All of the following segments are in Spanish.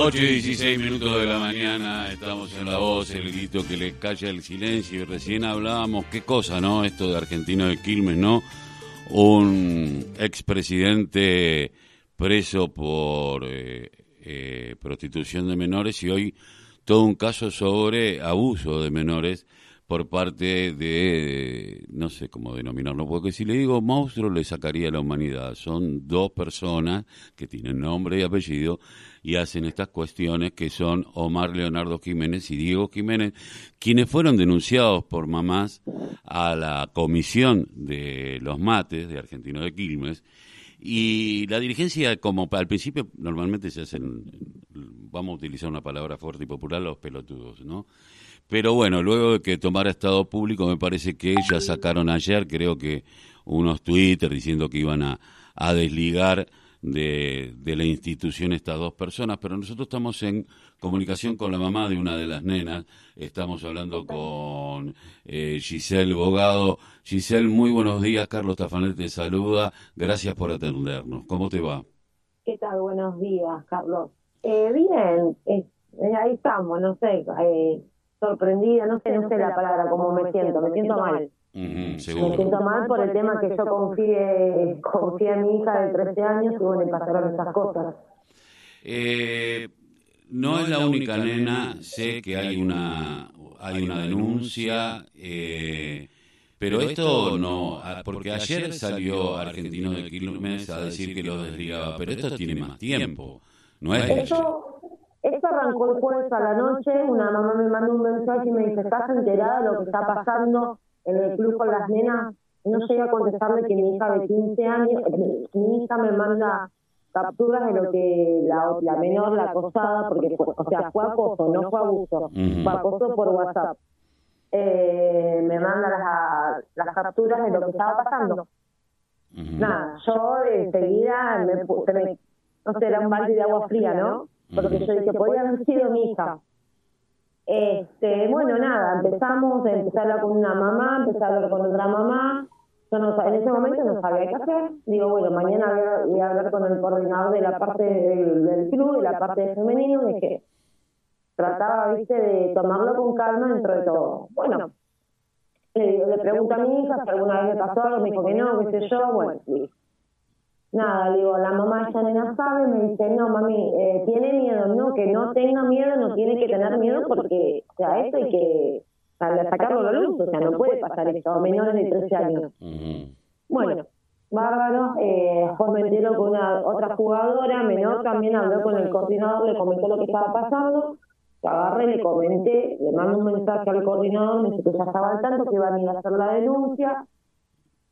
8 y 16 minutos de la mañana, estamos en la voz, el grito que le calla el silencio. Y recién hablábamos, qué cosa, ¿no? Esto de Argentino de Quilmes, ¿no? Un expresidente preso por eh, eh, prostitución de menores y hoy todo un caso sobre abuso de menores por parte de, no sé cómo denominarlo, porque si le digo monstruo le sacaría la humanidad. Son dos personas que tienen nombre y apellido y hacen estas cuestiones que son Omar Leonardo Jiménez y Diego Jiménez, quienes fueron denunciados por mamás a la comisión de los mates de Argentino de Quilmes. Y la dirigencia, como al principio normalmente se hacen, vamos a utilizar una palabra fuerte y popular, los pelotudos, ¿no? Pero bueno, luego de que tomara estado público, me parece que ellas sacaron ayer, creo que unos twitters diciendo que iban a, desligar de, la institución estas dos personas, pero nosotros estamos en comunicación con la mamá de una de las nenas, estamos hablando con eh, Giselle Bogado. Giselle, muy buenos días, Carlos Tafanet te saluda, gracias por atendernos, ¿cómo te va? ¿Qué tal? Buenos días, Carlos. Eh, bien, eh, ahí estamos, no sé, eh, sorprendida, no sé, no sé la palabra, cómo me siento, me siento mal. me siento mal por el tema que yo confié, confié en mi hija de 13 años y bueno, pasaron esas cosas. Eh, no es la única nena, sé que hay una, hay una denuncia, eh, pero esto no, porque ayer salió Argentino de Quilmes a decir que lo desligaba, pero esto tiene más tiempo, no es eso, esto arrancó el jueves a la noche, una mamá me mandó un mensaje y me dice, ¿estás enterada de lo que está pasando en el club con las nenas? No llegué a contestarle que mi hija de 15 años, mi hija me manda capturas de lo que la, la menor, la acosada, porque o sea, fue acoso, no fue abuso, fue acoso por WhatsApp. Eh, me manda las, las capturas de lo que estaba pasando. Nada, yo enseguida me, me, no sé, era un balde de agua fría, ¿no? Porque yo dije, podía haber sido mi hija. Este, bueno, nada, empezamos, empecé a hablar con una mamá, empecé a hablar con otra mamá. Yo no, en ese momento no sabía qué hacer. Digo, bueno, mañana voy a, hablar con el coordinador de la parte del, club, de la parte de femenino, y que trataba, viste, de tomarlo con calma dentro de todo. Bueno, le, le pregunto a mi hija si alguna vez me pasó algo, me dijo que no, qué sé yo, bueno, Nada, digo, la mamá de esa nena sabe, me dice, no, mami, eh, tiene que no tenga miedo, no tiene que tener miedo porque, o sea, esto hay que sacarlo a la luz, o sea, no puede pasar esto a menores de 13 años. Bueno, bárbaro, eh, después me entero con una otra jugadora menor, también habló con el coordinador, le comentó lo que estaba pasando, agarré, le comenté, le mando un mensaje al coordinador, me dice que ya estaba al tanto, que iban a ir a hacer la denuncia,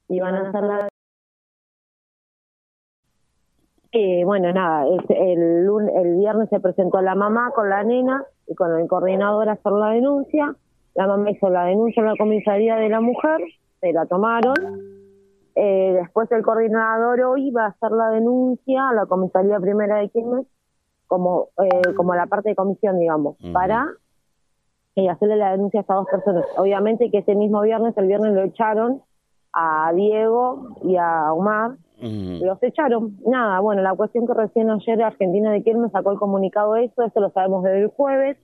iban a hacer la eh, bueno, nada, el, el viernes se presentó la mamá con la nena y con el coordinador a hacer la denuncia. La mamá hizo la denuncia en la comisaría de la mujer, se la tomaron. Eh, después el coordinador hoy va a hacer la denuncia a la comisaría primera de Quilmes como, eh, como la parte de comisión, digamos, para eh, hacerle la denuncia a estas dos personas. Obviamente que ese mismo viernes, el viernes lo echaron a Diego y a Omar los echaron. Nada, bueno, la cuestión que recién ayer Argentina de Quilmes sacó el comunicado eso, esto lo sabemos desde el jueves.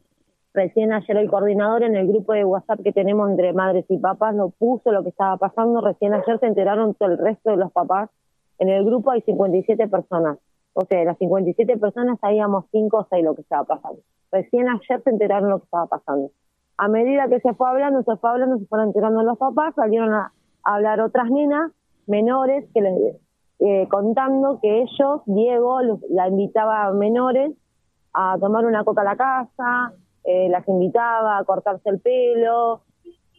Recién ayer el coordinador en el grupo de WhatsApp que tenemos entre madres y papás lo puso lo que estaba pasando. Recién ayer se enteraron todo el resto de los papás. En el grupo hay 57 personas. O sea, de las 57 personas sabíamos 5 o 6 lo que estaba pasando. Recién ayer se enteraron lo que estaba pasando. A medida que se fue hablando, se fue hablando, se fueron enterando los papás, salieron a hablar otras nenas menores que les eh, contando que ellos, Diego, la invitaba a menores a tomar una coca a la casa, eh, las invitaba a cortarse el pelo,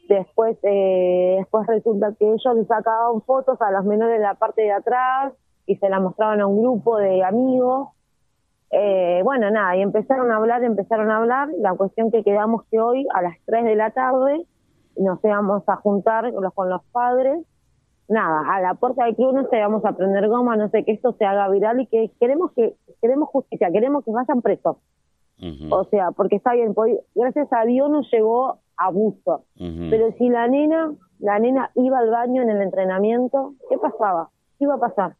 después eh, después resulta que ellos les sacaban fotos a las menores de la parte de atrás y se las mostraban a un grupo de amigos. bueno, nada, y empezaron a hablar, empezaron a hablar, la cuestión que quedamos que hoy a las 3 de la tarde nos íbamos a juntar con los padres nada, a la puerta del club no sé, vamos a prender goma, no sé, que esto se haga viral y que queremos que queremos justicia, queremos que vayan presos. O sea, porque está bien, gracias a Dios no llegó abuso. Pero si la nena, la nena iba al baño en el entrenamiento, ¿qué pasaba? ¿Qué iba a pasar?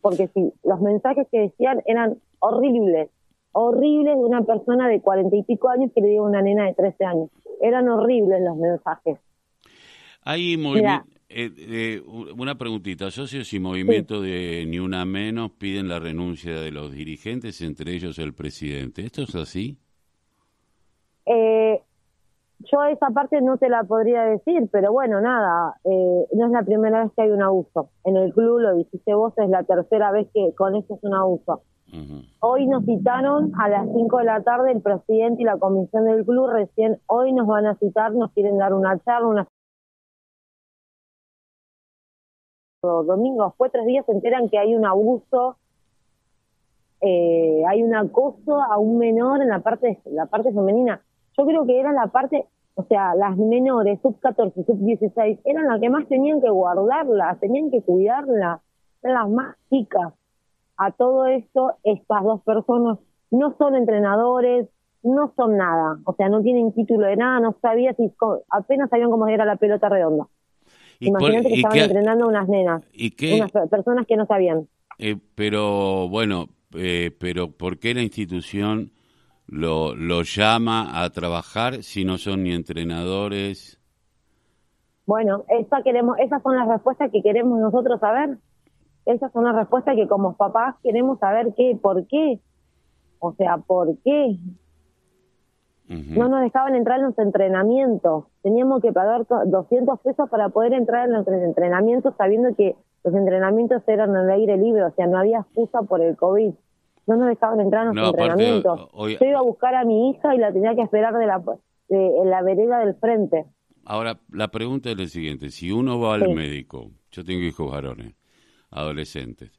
porque si los mensajes que decían eran horribles, horribles de una persona de cuarenta y pico años que le diga a una nena de 13 años. Eran horribles los mensajes. Hay eh, eh, una preguntita. Socios y movimientos de Ni Una Menos piden la renuncia de los dirigentes, entre ellos el presidente. ¿Esto es así? Eh, yo esa parte no te la podría decir, pero bueno, nada, eh, no es la primera vez que hay un abuso. En el club, lo dijiste vos, es la tercera vez que con eso es un abuso. Hoy nos citaron a las 5 de la tarde el presidente y la comisión del club, recién hoy nos van a citar, nos quieren dar una charla, una... Domingo, después tres días se enteran que hay un abuso, eh, hay un acoso a un menor en la parte, la parte femenina. Yo creo que era la parte, o sea, las menores, sub 14, sub 16, eran las que más tenían que guardarla, tenían que cuidarla, eran las más chicas. A todo esto, estas dos personas no son entrenadores, no son nada, o sea, no tienen título de nada, no sabía si, apenas sabían cómo era la pelota redonda. Imagínate que estaban entrenando unas nenas, unas personas que no sabían. Eh, pero bueno, eh, pero ¿por qué la institución lo, lo llama a trabajar si no son ni entrenadores? Bueno, esa queremos, esas son las respuestas que queremos nosotros saber. Esas son las respuestas que como papás queremos saber qué, por qué. O sea, ¿por qué? No nos dejaban entrar en los entrenamientos. Teníamos que pagar 200 pesos para poder entrar en los entrenamientos sabiendo que los entrenamientos eran al aire libre, o sea, no había excusa por el COVID no nos dejaban entrar en los entrenamientos. Yo iba a buscar a mi hija y la tenía que esperar de la, en la vereda del frente. Ahora, la pregunta es la siguiente. Si uno va al médico, yo tengo hijos varones, adolescentes,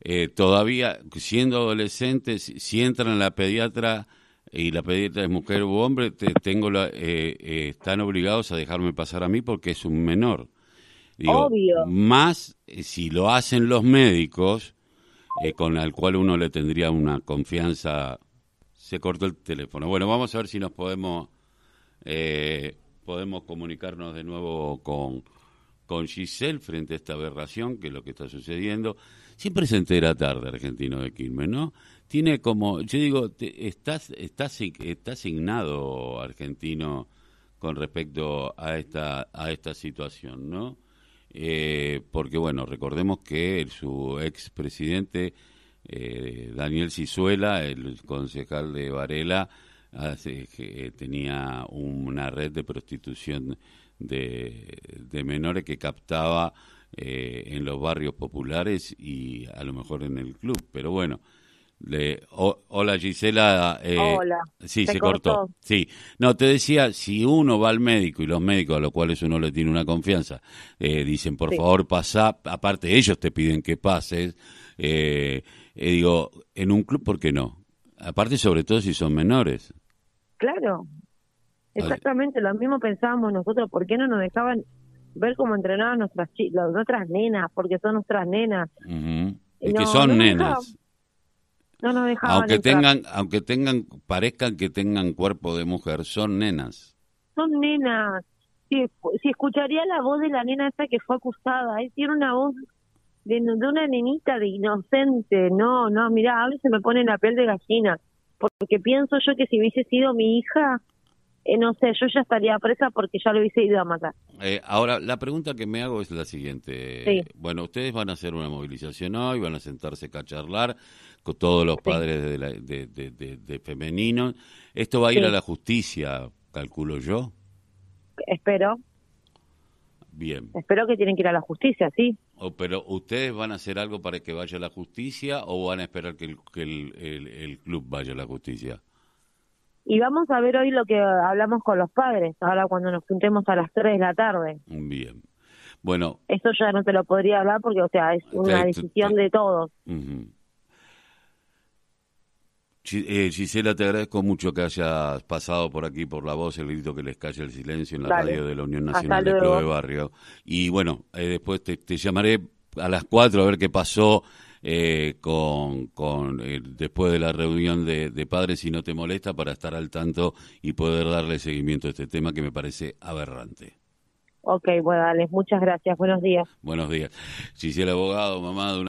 eh, todavía siendo adolescentes, si entran a la pediatra y la pediatra es mujer u hombre, tengo la, eh, eh, están obligados a dejarme pasar a mí porque es un menor. Obvio. Más si lo hacen los médicos, eh, con el cual uno le tendría una confianza. Se cortó el teléfono. Bueno, vamos a ver si nos podemos eh, podemos comunicarnos de nuevo con, con Giselle frente a esta aberración, que es lo que está sucediendo. Siempre se entera tarde argentino de Quilmes, ¿no? Tiene como, yo digo, estás, estás, está asignado argentino con respecto a esta, a esta situación, ¿no? eh, porque bueno, recordemos que su expresidente eh, Daniel Cizuela, el concejal de Varela, hace, que tenía una red de prostitución de, de menores que captaba eh, en los barrios populares y a lo mejor en el club, pero bueno, hola Gisela. Eh, hola. Sí, se, cortó. Sí. No, te decía, si uno va al médico y los médicos a los cuales uno le tiene una confianza, eh, dicen, por favor, pasa, aparte ellos te piden que pases, eh, digo, en un club, ¿por qué no? Aparte, sobre todo si son menores. Claro, exactamente, lo mismo pensábamos nosotros, ¿por qué no nos dejaban ver cómo entrenaban nuestras, nuestras nenas? Porque son nuestras nenas. Es que son nenas. no nos dejaban aunque tengan aunque tengan parezcan que tengan cuerpo de mujer son nenas. Son nenas. Si, si escucharía la voz de la nena esta que fue acusada ¿eh? tiene una voz de, de, una nenita de inocente. No no mira a veces me pone la piel de gallina porque pienso yo que si hubiese sido mi hija eh, no sé, yo ya estaría presa porque ya lo hubiese ido a matar. Eh, ahora, la pregunta que me hago es la siguiente. Bueno, ustedes van a hacer una movilización hoy, van a sentarse a charlar con todos los padres de, de, de, femeninos. ¿Esto va a ir a la justicia, calculo yo? Espero. Bien. Espero que tienen que ir a la justicia, sí. O, pero ¿ustedes van a hacer algo para que vaya a la justicia o van a esperar que el, que el, el club vaya a la justicia? Y vamos a ver hoy lo que hablamos con los padres, ahora cuando nos juntemos a las 3 de la tarde. Bien. Bueno. Esto ya no te lo podría hablar porque, o sea, es una decisión de todos. Eh, Gisela, te agradezco mucho que hayas pasado por aquí por la voz, el grito que les calle el silencio en la radio de la Unión Nacional de Club de Barrio. Y bueno, eh, después te, te, llamaré a las 4 a ver qué pasó eh, con, con eh, después de la reunión de, de, padres, si no te molesta, para estar al tanto y poder darle seguimiento a este tema que me parece aberrante. Ok, bueno, dale, muchas gracias. Buenos días. Buenos días. Si el abogado, mamá de una